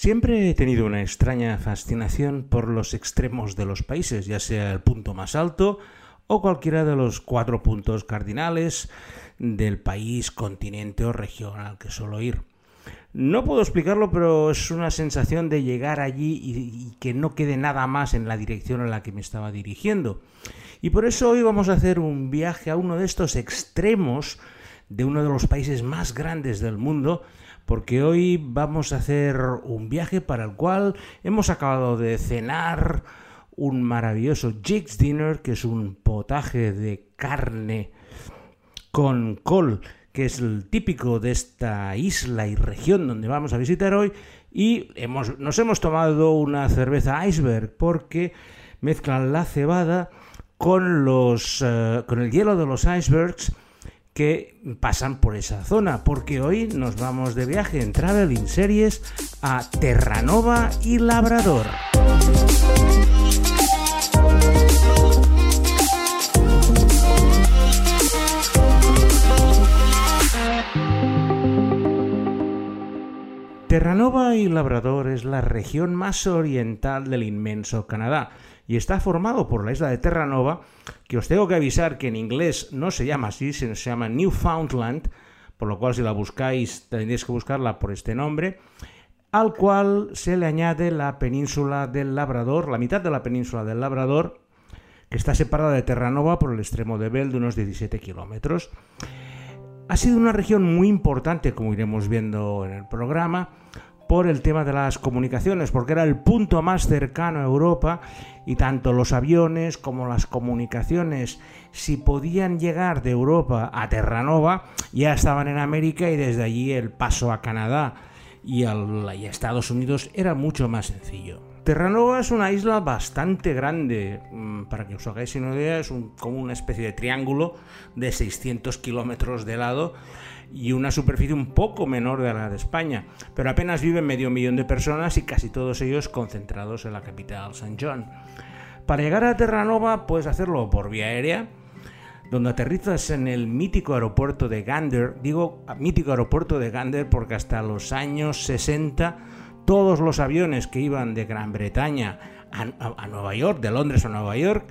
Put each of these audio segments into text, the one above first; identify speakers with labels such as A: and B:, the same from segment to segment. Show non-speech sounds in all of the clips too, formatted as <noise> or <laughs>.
A: Siempre he tenido una extraña fascinación por los extremos de los países, ya sea el punto más alto o cualquiera de los cuatro puntos cardinales del país, continente o región al que suelo ir. No puedo explicarlo, pero es una sensación de llegar allí y, que no quede nada más en la dirección en la que me estaba dirigiendo. Y por eso hoy vamos a hacer un viaje a uno de estos extremos de uno de los países más grandes del mundo, porque hoy vamos a hacer un viaje para el cual hemos acabado de cenar un maravilloso Jake's Dinner, que es un potaje de carne con col que es el típico de esta isla y región donde vamos a visitar hoy, y hemos, nos hemos tomado una cerveza iceberg porque mezclan la cebada con, los, eh, con el hielo de los icebergs que pasan por esa zona, porque hoy nos vamos de viaje en Traveling Series a Terranova y Labrador. Terranova y Labrador es la región más oriental del inmenso Canadá y está formado por la isla de Terranova, que os tengo que avisar que en inglés no se llama así, se llama Newfoundland, por lo cual si la buscáis tendréis que buscarla por este nombre, al cual se le añade la península del Labrador, la mitad de la península del Labrador, que está separada de Terranova por el extremo de Bell de unos 17 kilómetros. Ha sido una región muy importante, como iremos viendo en el programa, por el tema de las comunicaciones, porque era el punto más cercano a Europa y tanto los aviones como las comunicaciones, si podían llegar de Europa a Terranova, ya estaban en América y desde allí el paso a Canadá y, a Estados Unidos era mucho más sencillo. Terranova es una isla bastante grande, mm, para que os hagáis una idea, es como una especie de triángulo de 600 kilómetros de lado y una superficie un poco menor de la de España, pero apenas viven medio millón de personas y casi todos ellos concentrados en la capital, San John. Para llegar a Terranova puedes hacerlo por vía aérea, donde aterrizas en el mítico aeropuerto de Gander, digo mítico aeropuerto de Gander porque hasta los años 60 todos los aviones que iban de Gran Bretaña a, Nueva York, de Londres a Nueva York,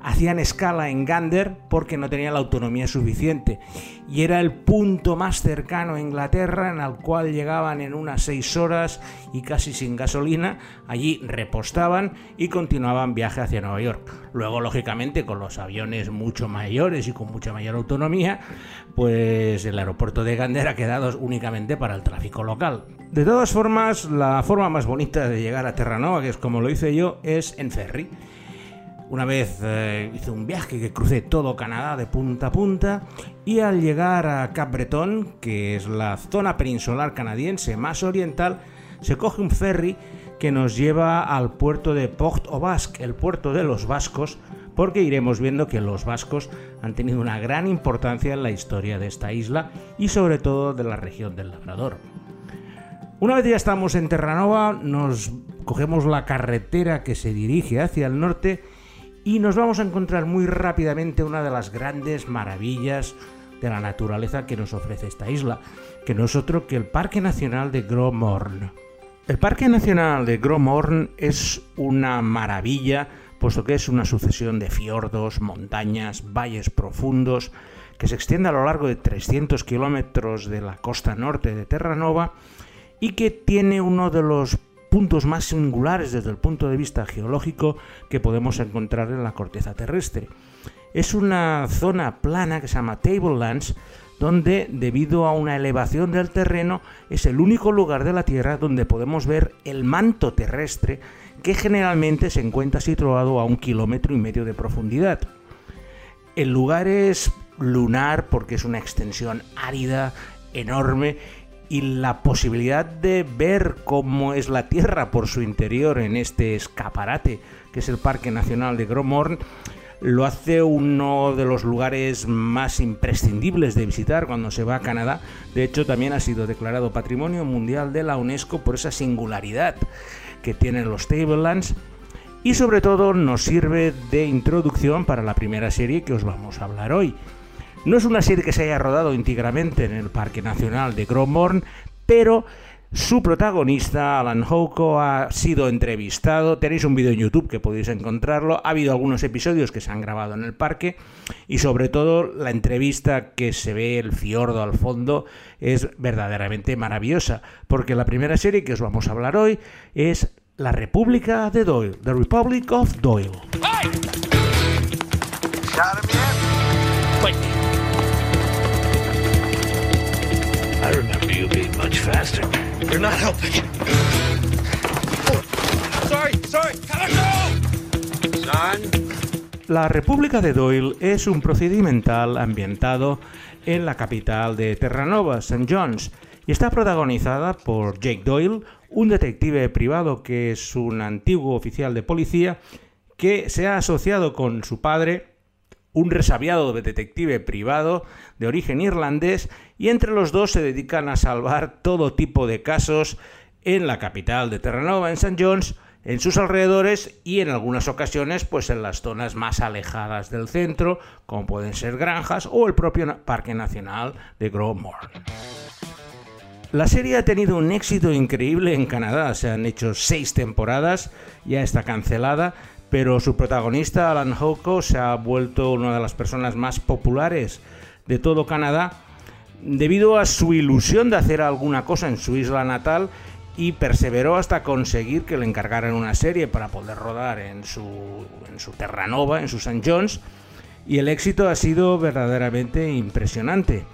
A: hacían escala en Gander porque no tenían la autonomía suficiente y era el punto más cercano a Inglaterra en el cual llegaban en unas seis horas y casi sin gasolina, allí repostaban y continuaban viaje hacia Nueva York. Luego, lógicamente, con los aviones mucho mayores y con mucha mayor autonomía, pues el aeropuerto de Gander ha quedado únicamente para el tráfico local. De todas formas, la forma más bonita de llegar a Terranova, que es como lo hice yo, es en ferry. Una vez eh, hice un viaje que crucé todo Canadá de punta a punta y al llegar a Cap Breton, que es la zona peninsular canadiense más oriental, se coge un ferry que nos lleva al puerto de Port au Basque, el puerto de los vascos, porque iremos viendo que los vascos han tenido una gran importancia en la historia de esta isla y sobre todo de la región del Labrador. Una vez ya estamos en Terranova, nos cogemos la carretera que se dirige hacia el norte y nos vamos a encontrar muy rápidamente una de las grandes maravillas de la naturaleza que nos ofrece esta isla, que no es otro que el Parque Nacional de Gros Morne. El Parque Nacional de Gros Morne es una maravilla, puesto que es una sucesión de fiordos, montañas, valles profundos, que se extiende a lo largo de 300 kilómetros de la costa norte de Terranova y que tiene uno de los puntos más singulares desde el punto de vista geológico que podemos encontrar en la corteza terrestre. Es una zona plana que se llama Tablelands, donde debido a una elevación del terreno es el único lugar de la Tierra donde podemos ver el manto terrestre que generalmente se encuentra situado a un kilómetro y medio de profundidad. El lugar es lunar porque es una extensión árida, enorme y la posibilidad de ver cómo es la Tierra por su interior en este escaparate que es el Parque Nacional de Gromorn lo hace uno de los lugares más imprescindibles de visitar cuando se va a Canadá. De hecho, también ha sido declarado Patrimonio Mundial de la UNESCO por esa singularidad que tienen los Tablelands y sobre todo nos sirve de introducción para la primera serie que os vamos a hablar hoy. No es una serie que se haya rodado íntegramente en el Parque Nacional de Gromborn, pero Su protagonista, Alan Houko, ha sido entrevistado. Tenéis un vídeo en YouTube que podéis encontrarlo. Ha habido algunos episodios que se han grabado en el parque y sobre todo la entrevista que se ve el fiordo al fondo es verdaderamente maravillosa, porque la primera serie que os vamos a hablar hoy es La República de Doyle, The Republic of Doyle.
B: Faster. You're not helping.
A: La República de Doyle es un procedimental ambientado en la capital de Terranova, St. John's, y está protagonizada por Jake Doyle, un detective privado que es un antiguo oficial de policía que se ha asociado con su padre, un resabiado detective privado de origen irlandés, y entre los dos se dedican a salvar todo tipo de casos en la capital de Terranova, en St. John's, en sus alrededores y en algunas ocasiones pues en las zonas más alejadas del centro, como pueden ser granjas o el propio Parque Nacional de Growmore. La serie ha tenido un éxito increíble en Canadá, se han hecho seis temporadas, ya está cancelada, pero su protagonista, Alan Hoko, se ha vuelto una de las personas más populares de todo Canadá debido a su ilusión de hacer alguna cosa en su isla natal y perseveró hasta conseguir que le encargaran una serie para poder rodar en su, en su Terranova, en su St. John's, y el éxito ha sido verdaderamente impresionante.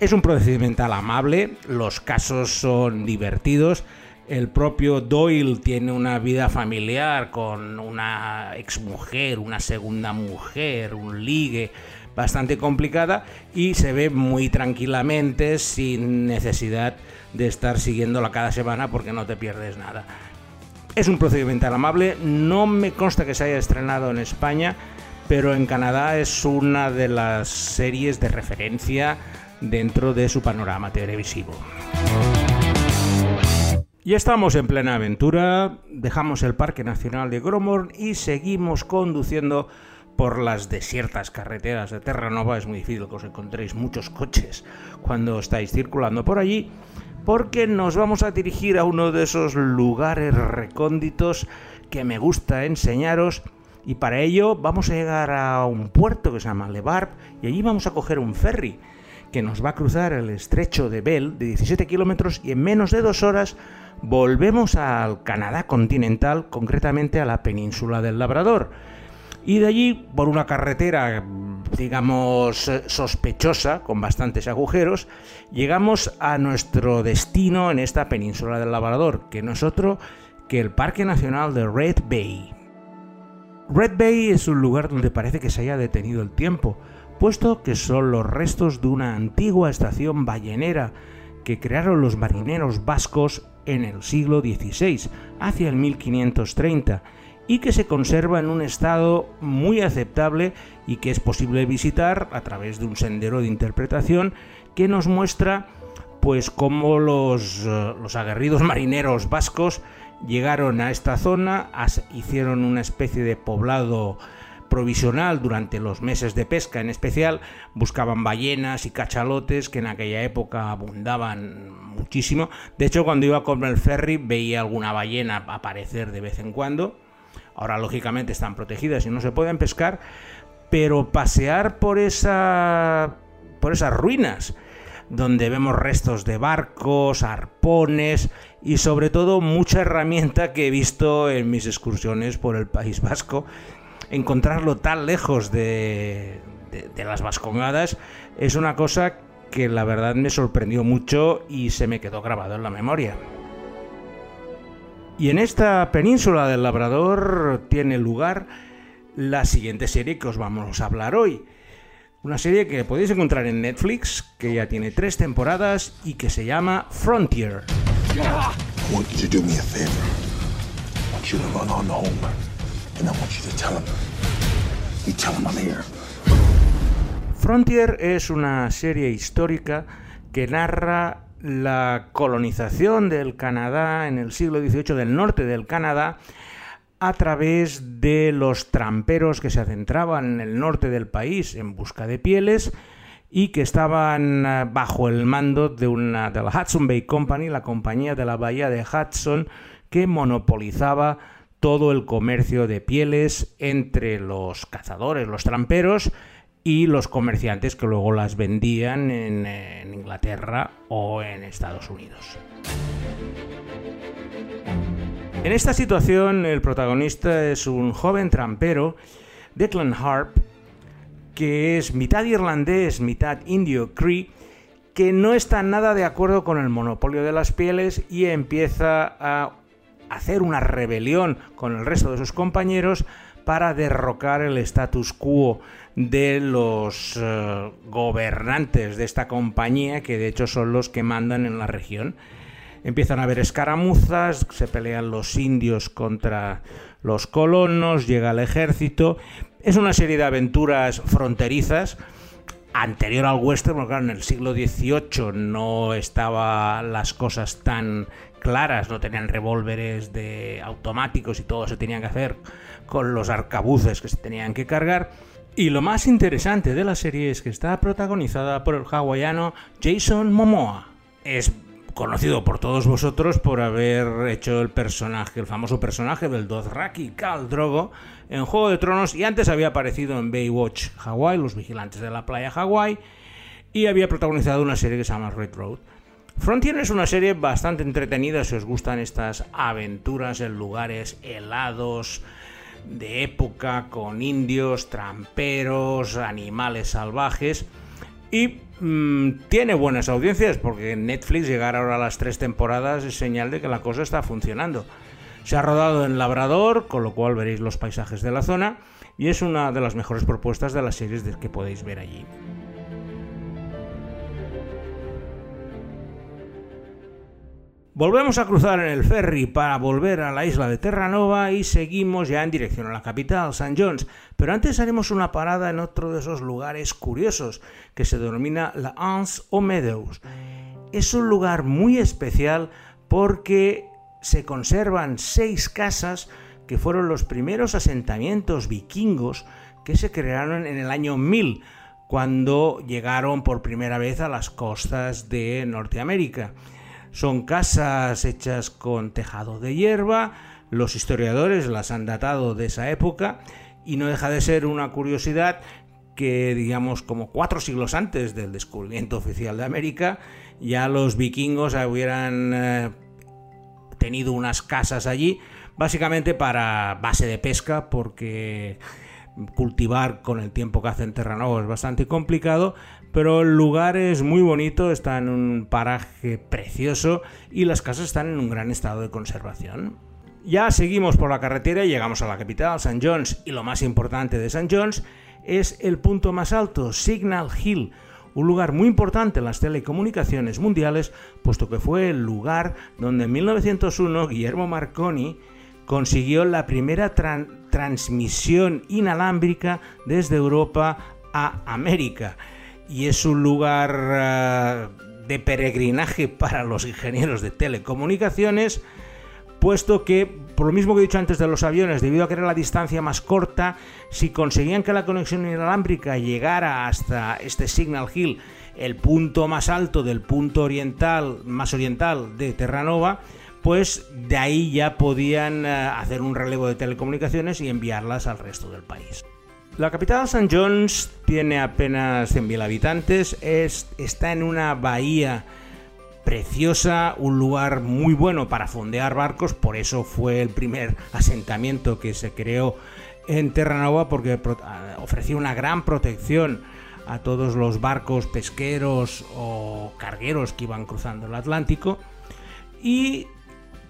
A: Es un procedimental amable, los casos son divertidos, el propio Doyle tiene una vida familiar con una exmujer, una segunda mujer, un ligue bastante complicada y se ve muy tranquilamente sin necesidad de estar siguiéndola cada semana porque no te pierdes nada. Es un procedimental amable, no me consta que se haya estrenado en España, pero en Canadá es una de las series de referencia dentro de su panorama televisivo. Ya estamos en plena aventura, dejamos el Parque Nacional de Gromorn y seguimos conduciendo por las desiertas carreteras de Terranova. Es muy difícil que os encontréis muchos coches cuando estáis circulando por allí, porque nos vamos a dirigir a uno de esos lugares recónditos que me gusta enseñaros. Y para ello vamos a llegar a un puerto que se llama Le Barbe y allí vamos a coger un ferry que nos va a cruzar el estrecho de Bell de 17 kilómetros y en menos de dos horas volvemos al Canadá continental, concretamente a la península del Labrador. Y de allí, por una carretera, digamos, sospechosa, con bastantes agujeros, llegamos a nuestro destino en esta península del Labrador, que no es otro que el Parque Nacional de Red Bay. Red Bay es un lugar donde parece que se haya detenido el tiempo, puesto que son los restos de una antigua estación ballenera que crearon los marineros vascos en el siglo XVI, hacia el 1530, y que se conserva en un estado muy aceptable y que es posible visitar a través de un sendero de interpretación que nos muestra pues cómo los, eh, los aguerridos <laughs> marineros vascos llegaron a esta zona, hicieron una especie de poblado provisional durante los meses de pesca en especial, buscaban ballenas y cachalotes que en aquella época abundaban muchísimo. De hecho, cuando iba con el ferry veía alguna ballena aparecer de vez en cuando. Ahora, lógicamente, están protegidas y no se pueden pescar, pero pasear por, esa, por esas ruinas, donde vemos restos de barcos, arpones y sobre todo mucha herramienta que he visto en mis excursiones por el País Vasco encontrarlo tan lejos de, las vascongadas es una cosa que la verdad me sorprendió mucho y se me quedó grabado en la memoria. Y en esta península del Labrador tiene lugar la siguiente serie que os vamos a hablar hoy. Una serie que podéis encontrar en Netflix, que ya tiene tres temporadas y que se llama Frontier. Frontier es una serie histórica que narra la colonización del Canadá en el siglo XVIII, del norte del Canadá, a través de los tramperos que se adentraban en el norte del país en busca de pieles y que estaban eh, bajo el mando de, una, de la Hudson Bay Company, la compañía de la bahía de Hudson, que monopolizaba todo el comercio de pieles entre los cazadores, los tramperos y los comerciantes que luego las vendían en, Inglaterra o en Estados Unidos. En esta situación el protagonista es un joven trampero, Declan Harp, que es mitad irlandés, mitad indio cree, que no está nada de acuerdo con el monopolio de las pieles y empieza a hacer una rebelión con el resto de sus compañeros para derrocar el status quo de los eh, gobernantes de esta compañía, que de hecho son los que mandan en la región. Empiezan a haber escaramuzas, se pelean los indios contra los colonos, llega el ejército, es una serie de aventuras fronterizas anterior al western, porque claro, en el siglo XVIII no estaban las cosas tan claras, no tenían revólveres de automáticos y todo se tenía que hacer con los arcabuces que se tenían que cargar. Y lo más interesante de la serie es que está protagonizada por el hawaiano Jason Momoa. Conocido por todos vosotros por haber hecho el personaje, el famoso personaje del Dothraki Khal Drogo en Juego de Tronos y antes había aparecido en Baywatch Hawaii, Los Vigilantes de la Playa Hawaii, y había protagonizado una serie que se llama Red Road. Frontier es una serie bastante entretenida si os gustan estas aventuras en lugares helados, de época, con indios, tramperos, animales salvajes. Y mm, tiene buenas audiencias porque Netflix llegar ahora a las tres temporadas es señal de que la cosa está funcionando. Se ha rodado en Labrador, con lo cual veréis los paisajes de la zona, y es una de las mejores propuestas de las series que podéis ver allí. Volvemos a cruzar en el ferry para volver a la isla de Terranova y seguimos ya en dirección a la capital, St. John's. Pero antes haremos una parada en otro de esos lugares curiosos que se denomina la Anse o Meadows. Es un lugar muy especial porque se conservan seis casas que fueron los primeros asentamientos vikingos que se crearon en el año 1000, cuando llegaron por primera vez a las costas de Norteamérica. Son casas hechas con tejado de hierba, los historiadores las han datado de esa época. Y no deja de ser una curiosidad que digamos como cuatro siglos antes del descubrimiento oficial de América ya los vikingos hubieran eh, tenido unas casas allí, básicamente para base de pesca, porque cultivar con el tiempo que hace en Terranova es bastante complicado, pero el lugar es muy bonito, está en un paraje precioso y las casas están en un gran estado de conservación. Ya seguimos por la carretera y llegamos a la capital, St. John's, y lo más importante de St. John's es el punto más alto, Signal Hill, un lugar muy importante en las telecomunicaciones mundiales, puesto que fue el lugar donde en 1901 Guillermo Marconi consiguió la primera transmisión inalámbrica desde Europa a América. Y es un lugar eh, de peregrinaje <laughs> para los ingenieros de telecomunicaciones, puesto que, por lo mismo que he dicho antes de los aviones, debido a que era la distancia más corta, si conseguían que la conexión inalámbrica llegara hasta este Signal Hill, el punto más alto del punto oriental, más oriental de Terranova, pues de ahí ya podían eh, hacer un relevo de telecomunicaciones y enviarlas al resto del país. La capital St. John's tiene apenas 100.000 habitantes, está en una bahía preciosa, un lugar muy bueno para fondear barcos, por eso fue el primer asentamiento que se creó en Terranova porque ofrecía una gran protección a todos los barcos pesqueros o cargueros que iban cruzando el Atlántico y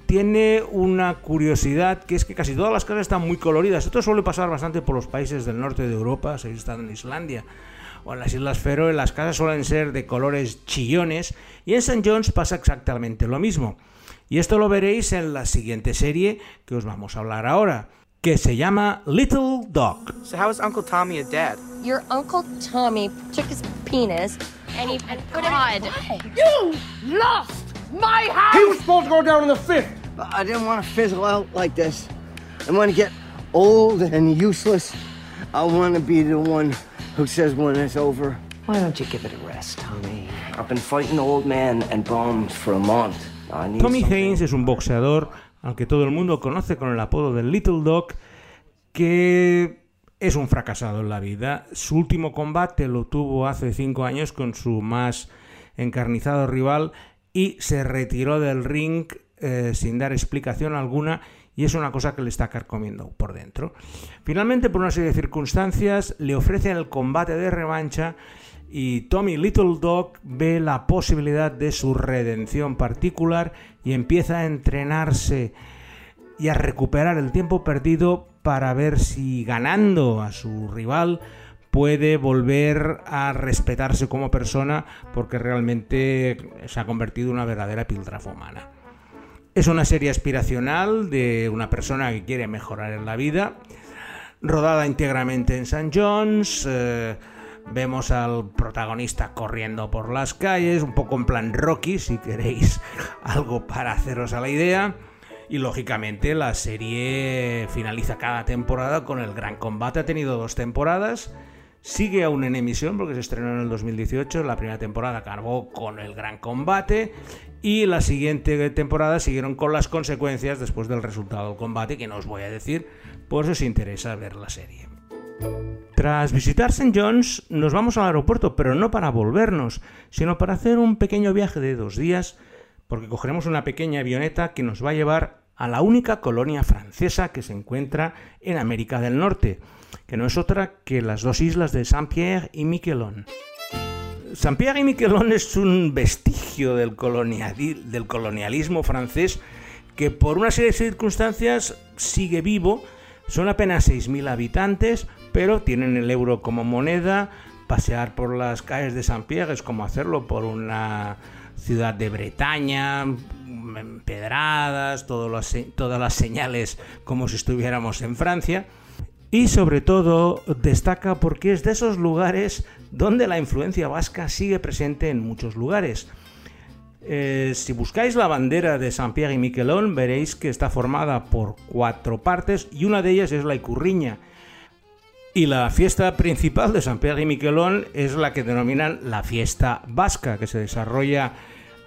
A: tiene una curiosidad que es que casi todas las casas están muy coloridas. Esto suele pasar bastante por los países del norte de Europa, si habéis estado en Islandia o en las Islas Feroe, las casas suelen ser de colores chillones y en St. John's pasa exactamente lo mismo. Y esto lo veréis en la siguiente serie que os vamos a hablar ahora, que se llama Little Dog.
C: So how is Uncle Tommy a dad?
D: Your Uncle Tommy took his penis and he put it.
E: You lost my house!
F: He was supposed to go down in the fifth.
G: I didn't want to fizzle out like this. I want to get old and useless. I want to be the one who says when it's over, Why don't you give it a rest, Tommy? I've been fighting old men and bombs for a month. I need
A: Tommy
G: something-
A: Haynes es un boxeador al que todo el mundo conoce con el apodo de Little Dog, que es un fracasado en la vida. Su último combate lo tuvo hace cinco años con su más encarnizado rival y se retiró del ring eh, sin dar explicación alguna y es una cosa que le está carcomiendo por dentro. Finalmente, por una serie de circunstancias, le ofrecen el combate de revancha y Tommy Little Dog ve la posibilidad de su redención particular y empieza a entrenarse y a recuperar el tiempo perdido para ver si ganando a su rival puede volver a respetarse como persona porque realmente se ha convertido en una verdadera piltrafa humana. Es una serie aspiracional de una persona que quiere mejorar en la vida, rodada íntegramente en St. John's. eh, vemos al protagonista corriendo por las calles, un poco en plan Rocky, si queréis <laughs> algo para haceros a la idea. Y lógicamente la serie finaliza cada temporada con el gran combate. Ha tenido dos temporadas. Sigue aún en emisión porque se estrenó en el 2018. La primera temporada acabó con el gran combate. Y la siguiente temporada siguieron con las consecuencias después del resultado del combate, que no os voy a decir, por si os interesa ver la serie. Tras visitar St. John's, nos vamos al aeropuerto, pero no para volvernos, sino para hacer un pequeño viaje de dos días, porque cogeremos una pequeña avioneta que nos va a llevar a la única colonia francesa que se encuentra en América del Norte, que no es otra que las dos islas de Saint-Pierre y Miquelon. Saint-Pierre y Miquelon es un vestigio del, coloniali- del colonialismo francés que por una serie de circunstancias sigue vivo. Son apenas 6.000 habitantes, pero tienen el euro como moneda. Pasear por las calles de Saint-Pierre es como hacerlo por una ciudad de Bretaña, empedradas, todas las señales como si estuviéramos en Francia. Y sobre todo destaca porque es de esos lugares donde la influencia vasca sigue presente en muchos lugares. Eh, si buscáis la bandera de Saint-Pierre y Miquelon, veréis que está formada por cuatro partes y una de ellas es la Icurriña. Y la fiesta principal de Saint-Pierre y Miquelon es la que denominan la fiesta vasca, que se desarrolla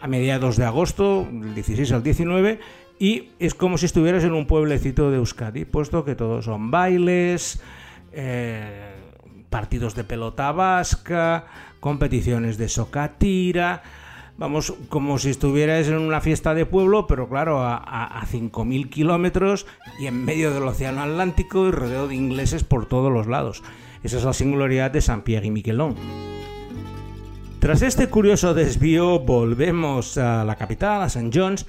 A: a mediados de agosto, del 16 al 19, y es como si estuvieras en un pueblecito de Euskadi, puesto que todos son bailes, eh, partidos de pelota vasca, competiciones de socatira, vamos, como si estuvieras en una fiesta de pueblo, pero claro, a, a- a 5.000 kilómetros y en medio del Océano Atlántico y rodeado de ingleses por todos los lados. Esa es la singularidad de Saint-Pierre y Miquelon. Tras este curioso desvío, volvemos a la capital, a St. John's,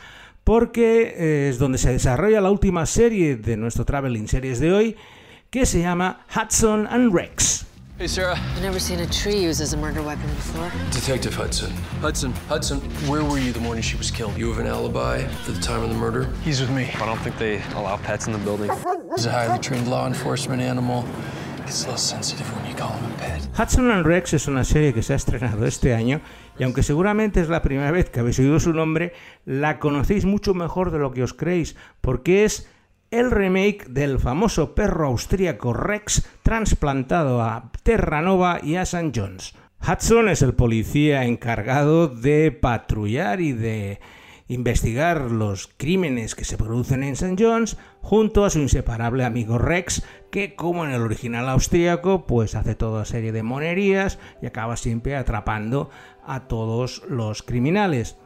A: porque eh, es donde se desarrolla la última serie de nuestro Traveling Series de hoy, que se llama Hudson and Rex.
F: Hey, Sarah.
H: I've never seen a tree used as a murder weapon before.
F: Detective Hudson. Hudson. Hudson, where were you the morning she was killed? You have an alibi for the time of the murder?
I: He's with me. I don't think they allow pets in the building.
F: He's a highly trained law enforcement animal. Gets a little sensitive when you call him a pet.
A: Hudson and Rex es una serie que se ha estrenado este año y aunque seguramente es la primera vez que habéis oído su nombre, la conocéis mucho mejor de lo que os creéis, porque es el remake del famoso perro austríaco Rex trasplantado a Terranova y a St. John's. Hudson es el policía encargado de patrullar y de investigar los crímenes que se producen en St. John's junto a su inseparable amigo Rex, que como en el original austríaco, pues hace toda serie de monerías y acaba siempre atrapando a todos los criminales.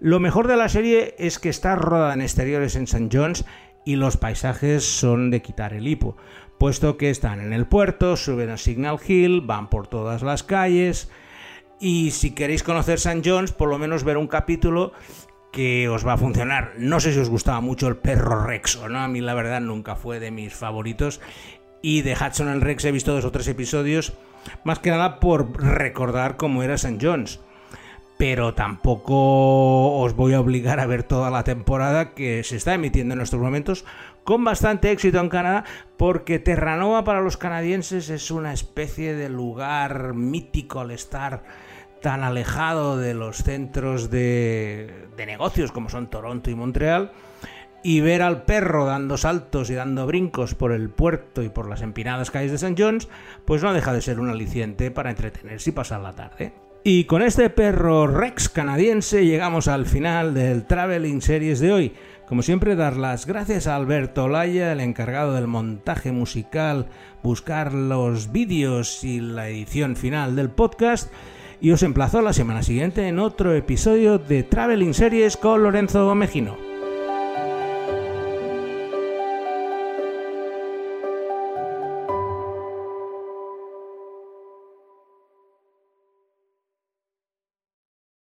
A: Lo mejor de la serie es que está rodada en exteriores en St. John's y los paisajes son de quitar el hipo, puesto que están en el puerto, suben a Signal Hill, van por todas las calles y si queréis conocer St. John's, por lo menos ver un capítulo que os va a funcionar. No sé si os gustaba mucho el perro Rex o no, a mí la verdad nunca fue de mis favoritos. Y de Hudson and Rex he visto dos o tres episodios, más que nada por recordar cómo era St. John's. Pero tampoco os voy a obligar a ver toda la temporada que se está emitiendo en estos momentos con bastante éxito en Canadá, porque Terranova para los canadienses es una especie de lugar mítico al estar tan alejado de los centros de, negocios como son Toronto y Montreal. y ver al perro dando saltos y dando brincos por el puerto y por las empinadas calles de St. John's, pues no deja de ser un aliciente para entretenerse y pasar la tarde. Y con este perro Rex canadiense llegamos al final del Traveling Series de hoy. Como siempre, dar las gracias a Alberto Olaya, el encargado del montaje musical, buscar los vídeos y la edición final del podcast. Y os emplazo la semana siguiente en otro episodio de Traveling Series con Lorenzo Mejino.